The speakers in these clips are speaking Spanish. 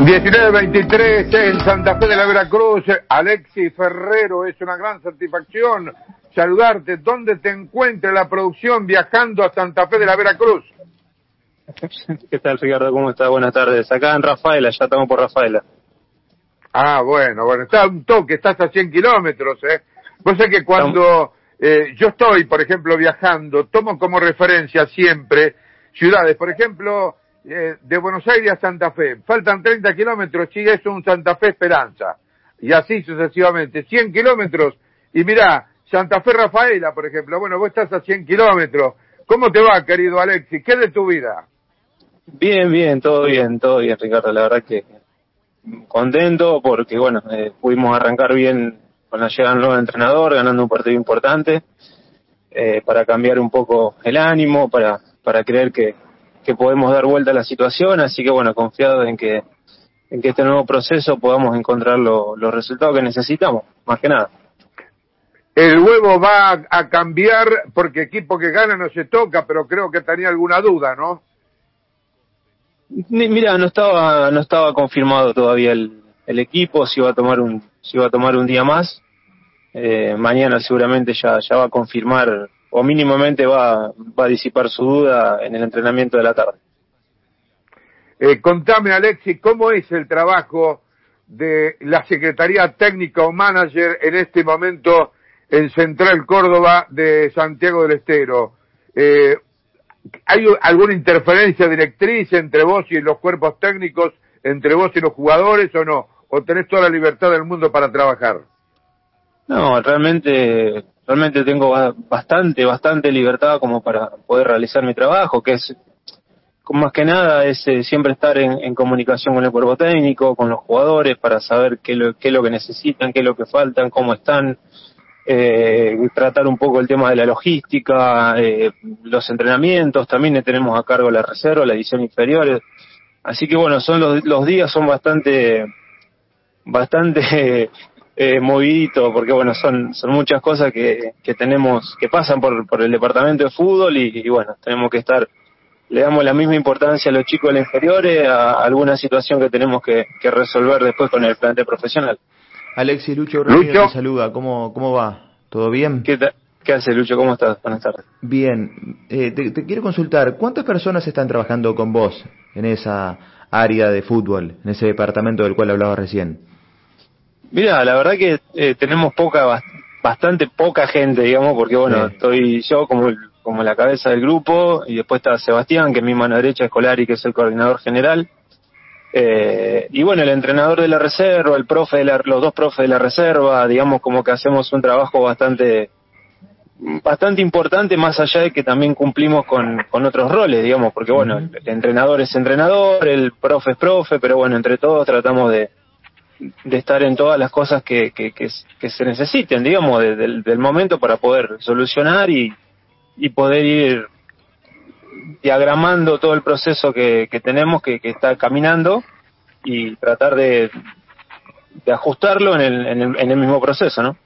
19-23 en Santa Fe de la Veracruz. Alexis Ferrero, es una gran satisfacción saludarte. ¿Dónde te encuentra la producción viajando a Santa Fe de la Veracruz? ¿Qué tal, Ricardo? ¿Cómo estás? Buenas tardes. Acá en Rafaela, ya estamos por Rafaela. Ah, bueno, bueno, está un toque, estás a 100 kilómetros, ¿eh? Vos sabés que cuando eh, yo estoy, por ejemplo, viajando, tomo como referencia siempre ciudades, por ejemplo, eh, de Buenos Aires a Santa Fe. Faltan 30 kilómetros, y es un Santa Fe Esperanza. Y así sucesivamente. 100 kilómetros. Y mira, Santa Fe Rafaela, por ejemplo. Bueno, vos estás a 100 kilómetros. ¿Cómo te va, querido Alexis? ¿Qué es de tu vida? Bien, bien, todo bien, todo bien, Ricardo. La verdad que contento porque, bueno, eh, pudimos arrancar bien con la llegada del nuevo entrenador, ganando un partido importante, eh, para cambiar un poco el ánimo, para, para creer que, que podemos dar vuelta a la situación, así que bueno, confiado en que, en que este nuevo proceso podamos encontrar los resultados que necesitamos, más que nada. El huevo va a cambiar porque equipo que gana no se toca, pero creo que tenía alguna duda, ¿no? Mira, no estaba no estaba confirmado todavía el, el equipo, si iba a tomar un si iba a tomar un día más. Eh, mañana seguramente ya ya va a confirmar o mínimamente va, va a disipar su duda en el entrenamiento de la tarde. Eh, contame, Alexis, ¿cómo es el trabajo de la Secretaría Técnica o Manager en este momento en Central Córdoba de Santiago del Estero? Eh, ¿Hay alguna interferencia directriz entre vos y los cuerpos técnicos, entre vos y los jugadores o no? ¿O tenés toda la libertad del mundo para trabajar? No, realmente realmente tengo bastante, bastante libertad como para poder realizar mi trabajo, que es, más que nada, es eh, siempre estar en, comunicación con el cuerpo técnico, con los jugadores, para saber qué, lo, qué es lo que necesitan, qué es lo que faltan, cómo están, eh, tratar un poco el tema de la logística, eh, los entrenamientos, también tenemos a cargo la reserva, la edición inferior, así que bueno, son los, los días son bastante, bastante eh, movidito, porque bueno, son, son muchas cosas que, que tenemos, que pasan por, por el departamento de fútbol y, bueno, tenemos que estar, le damos la misma importancia a los chicos de la inferiores, a alguna situación que tenemos que, que resolver después con el plantel profesional. Alexis Lucho Lucho. te saluda, ¿cómo, cómo va? ¿Todo bien? ¿Qué, ¿Qué hace Lucho? ¿Cómo estás? Buenas tardes. Bien, eh, te, te quiero consultar, ¿cuántas personas están trabajando con vos en esa área de fútbol, en ese departamento del cual hablaba recién? Mira, la verdad que eh, tenemos poca, bastante poca gente, digamos, porque bueno, estoy yo como, como la cabeza del grupo y después está Sebastián, que es mi mano derecha escolar y que es el coordinador general. Eh, y bueno, el entrenador de la reserva, el profe de los dos profes de la reserva, digamos como que hacemos un trabajo bastante bastante importante más allá de que también cumplimos con, con otros roles, digamos, porque bueno, el entrenador es entrenador, el profe es profe, pero bueno, entre todos tratamos de, de estar en todas las cosas que, que, que, se necesiten, digamos, del momento para poder solucionar y, y poder ir diagramando todo el proceso que, que tenemos, que, que está caminando y tratar de, de ajustarlo en el, en, el, en el mismo proceso, ¿no?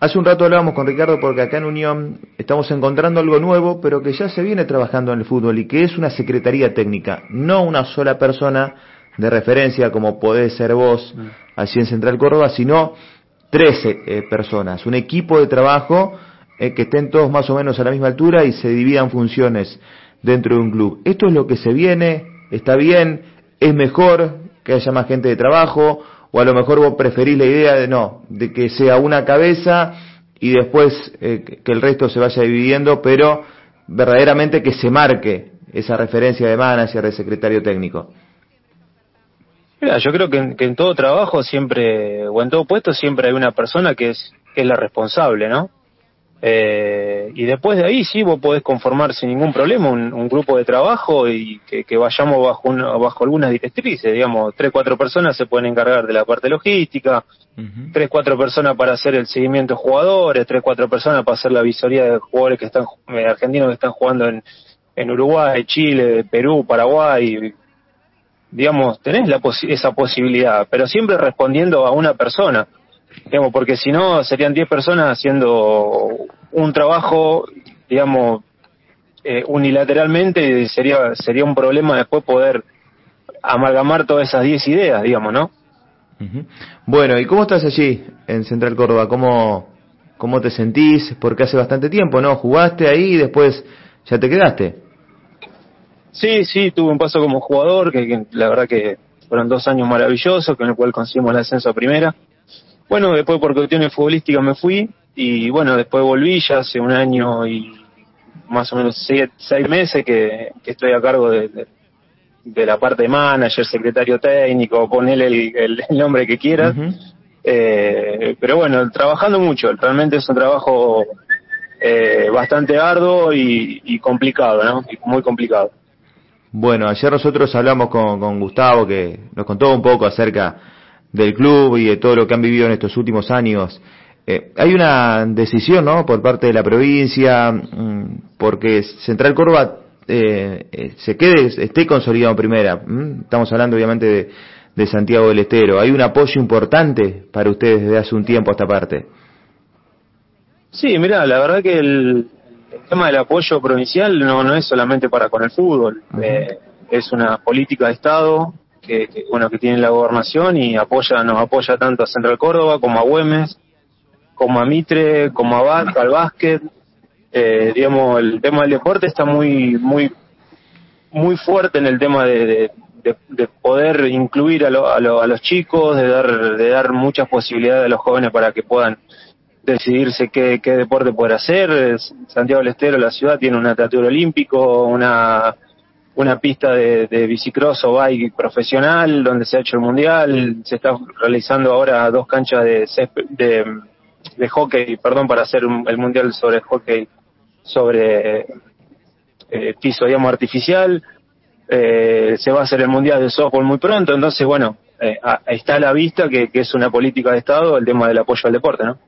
Hace un rato hablábamos con Ricardo porque acá en Unión estamos encontrando algo nuevo, pero que ya se viene trabajando en el fútbol y que es una secretaría técnica, no una sola persona de referencia como podés ser vos así en Central Córdoba, sino 13 eh, personas, un equipo de trabajo eh, que estén todos más o menos a la misma altura y se dividan funciones dentro de un club. Esto es lo que se viene, está bien, es mejor que haya más gente de trabajo, o a lo mejor vos preferís la idea de no, de que sea una cabeza y después eh, que el resto se vaya dividiendo, pero verdaderamente que se marque esa referencia de manager, de secretario técnico yo creo que en, que en, todo trabajo siempre, o en todo puesto siempre hay una persona que es, que es la responsable, ¿no? Eh, y después de ahí sí vos podés conformar sin ningún problema un, un grupo de trabajo y que, que vayamos bajo, bajo algunas directrices, digamos, tres, cuatro personas se pueden encargar de la parte logística, tres, cuatro personas para hacer el seguimiento de jugadores, tres, cuatro personas para hacer la visoría de jugadores que están, eh, argentinos que están jugando en, en Uruguay, Chile, Perú, Paraguay, digamos, tenés la esa posibilidad, pero siempre respondiendo a una persona, digamos, porque si no serían 10 personas haciendo un trabajo, digamos, eh, unilateralmente y sería, sería un problema después poder amalgamar todas esas 10 ideas, digamos, ¿no? Bueno, ¿y cómo estás allí en Central Córdoba? ¿Cómo, ¿Cómo te sentís? Porque hace bastante tiempo, ¿no? Jugaste ahí y después ya te quedaste. Sí, sí, tuve un paso como jugador, que, la verdad que fueron dos años maravillosos, con el cual conseguimos el ascenso a primera. Bueno, después por cuestiones futbolísticas me fui y bueno, después volví ya hace un año y más o menos seis, meses que, estoy a cargo de, de, la parte de manager, secretario técnico, ponele el, el, nombre que quieras. eh, pero bueno, trabajando mucho, realmente es un trabajo eh, bastante arduo y, y complicado, ¿no? muy complicado. Bueno, ayer nosotros hablamos con, con Gustavo que nos contó un poco acerca del club y de todo lo que han vivido en estos últimos años. Eh, hay una decisión, ¿no? Por parte de la provincia, mm, porque Central Córdoba eh, eh, se quede, esté consolidado en primera. Estamos hablando obviamente de, de, Santiago del Estero. Hay un apoyo importante para ustedes desde hace un tiempo a esta parte. Sí, mira, la verdad que el, el tema del apoyo provincial no, no es solamente para con el fútbol, eh, es una política de Estado que, bueno que tiene la gobernación y apoya nos apoya tanto a Central Córdoba como a Güemes, como a Mitre, como a Bat, al básquet. Eh, digamos, el tema del deporte está muy muy muy fuerte en el tema de, de, poder incluir a, a, a, los chicos, de dar, de dar muchas posibilidades a los jóvenes para que puedan decidirse qué, qué deporte poder hacer. Santiago del Estero, la ciudad, tiene un atletismo olímpico, una, una pista de, de bicicross o bike profesional donde se ha hecho el mundial. Se está realizando ahora dos canchas de, de, de hockey, perdón, para hacer el mundial sobre hockey sobre eh, piso, digamos, artificial. Eh, se va a hacer el mundial de softball muy pronto, entonces, bueno, eh, está a la vista que, que es una política de Estado el tema del apoyo al deporte, ¿no?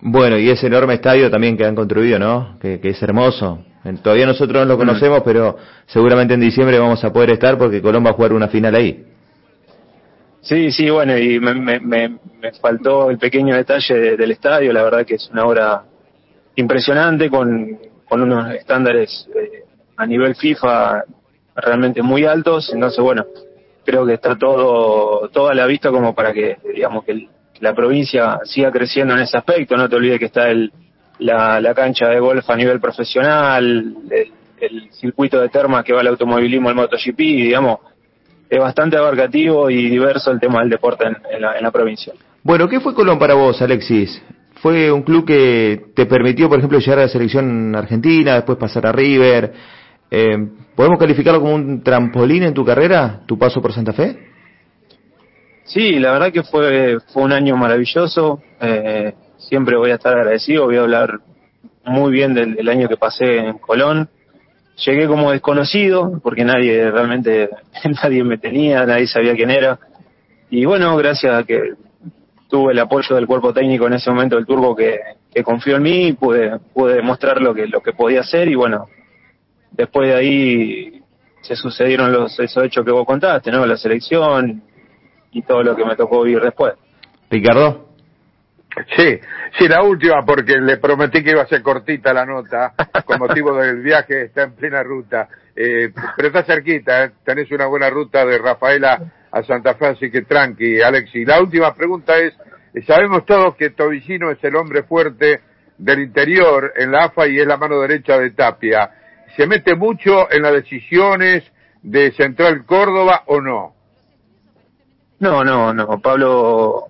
Bueno, y ese enorme estadio también que han construido, ¿no? Que, es hermoso. Todavía nosotros no lo mm. conocemos, pero seguramente en diciembre vamos a poder estar porque Colón va a jugar una final ahí. Sí, sí, bueno, y me, me, me, faltó el pequeño detalle del estadio, la verdad que es una obra impresionante con, con unos estándares eh, a nivel FIFA realmente muy altos, entonces bueno, creo que está todo, todo a la vista como para que, digamos, que el, la provincia siga creciendo en ese aspecto. No te olvides que está el, la, la cancha de golf a nivel profesional, el, circuito de termas que va al automovilismo, al MotoGP, digamos, es bastante abarcativo y diverso el tema del deporte en, la, en la provincia. Bueno, ¿qué fue Colón para vos, Alexis? ¿Fue un club que te permitió, por ejemplo, llegar a la selección argentina, después pasar a River? Eh, ¿Podemos calificarlo como un trampolín en tu carrera, tu paso por Santa Fe? Sí, la verdad que fue, fue un año maravilloso. Eh, siempre voy a estar agradecido. Voy a hablar muy bien del, año que pasé en Colón. Llegué como desconocido porque nadie realmente nadie me tenía, nadie sabía quién era. Y bueno, gracias a que tuve el apoyo del cuerpo técnico en ese momento del Turbo que, que confió en mí, pude, pude demostrar lo que, lo que podía hacer y bueno, después de ahí se sucedieron los, esos hechos que vos contaste, ¿no? La selección, y todo lo que me tocó vivir después. Ricardo. Sí, sí, la última, porque le prometí que iba a ser cortita la nota, con motivo del viaje, está en plena ruta. Eh, pero está cerquita, ¿eh? tenés una buena ruta de Rafaela a Santa Fe, así que tranqui, Alexi. La última pregunta es, sabemos todos que Tobicino es el hombre fuerte del interior en la AFA y es la mano derecha de Tapia. ¿Se mete mucho en las decisiones de Central Córdoba o no? No, no, no. Pablo,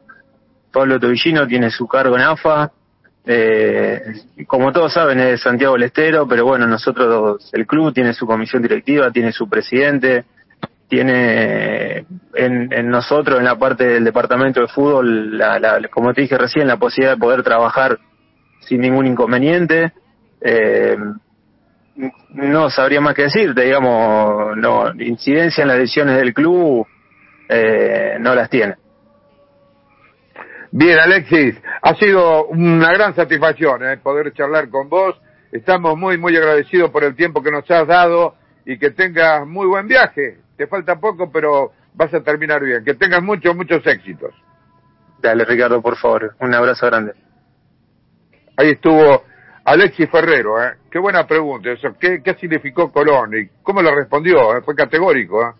Pablo Tobillino tiene su cargo en AFA. Eh, como todos saben, es Santiago del Estero, pero bueno, nosotros, el club tiene su comisión directiva, tiene su presidente, tiene en, en nosotros, en la parte del departamento de fútbol, la, la, como te dije recién, la posibilidad de poder trabajar sin ningún inconveniente. Eh, no sabría más que decirte, digamos, no, incidencia en las decisiones del club eh, no las tiene. Bien, Alexis, ha sido una gran satisfacción eh, poder charlar con vos. Estamos muy, muy agradecidos por el tiempo que nos has dado y que tengas muy buen viaje. Te falta poco, pero vas a terminar bien. Que tengas muchos, muchos éxitos. Dale, Ricardo, por favor. Un abrazo grande. Ahí estuvo Alexis Ferrero. ¿eh? Qué buena pregunta. Eso. ¿Qué, ¿Qué significó Colón? ¿Y cómo lo respondió? Eh? Fue categórico. ¿eh?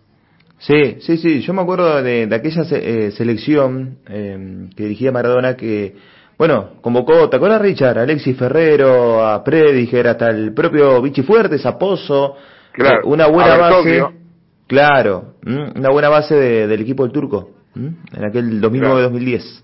Sí, sí, sí. Yo me acuerdo de, de aquella eh, selección eh, que dirigía Maradona que, bueno, convocó, ¿te acuerdas Richard? Alexis Ferrero, a Prediger, hasta el propio Vichy Fuertes, a Pozo. Claro. una buena base. Claro, una buena base del equipo del turco en aquel 2009-2010.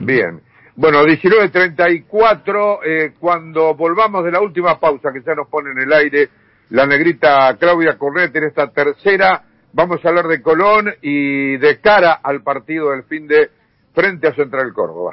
Bien. Bueno, 19.34, eh, cuando volvamos de la última pausa que ya nos pone en el aire la negrita Claudia Cornet en esta tercera, vamos a hablar de Colón y de cara al partido del fin de frente a Central Córdoba.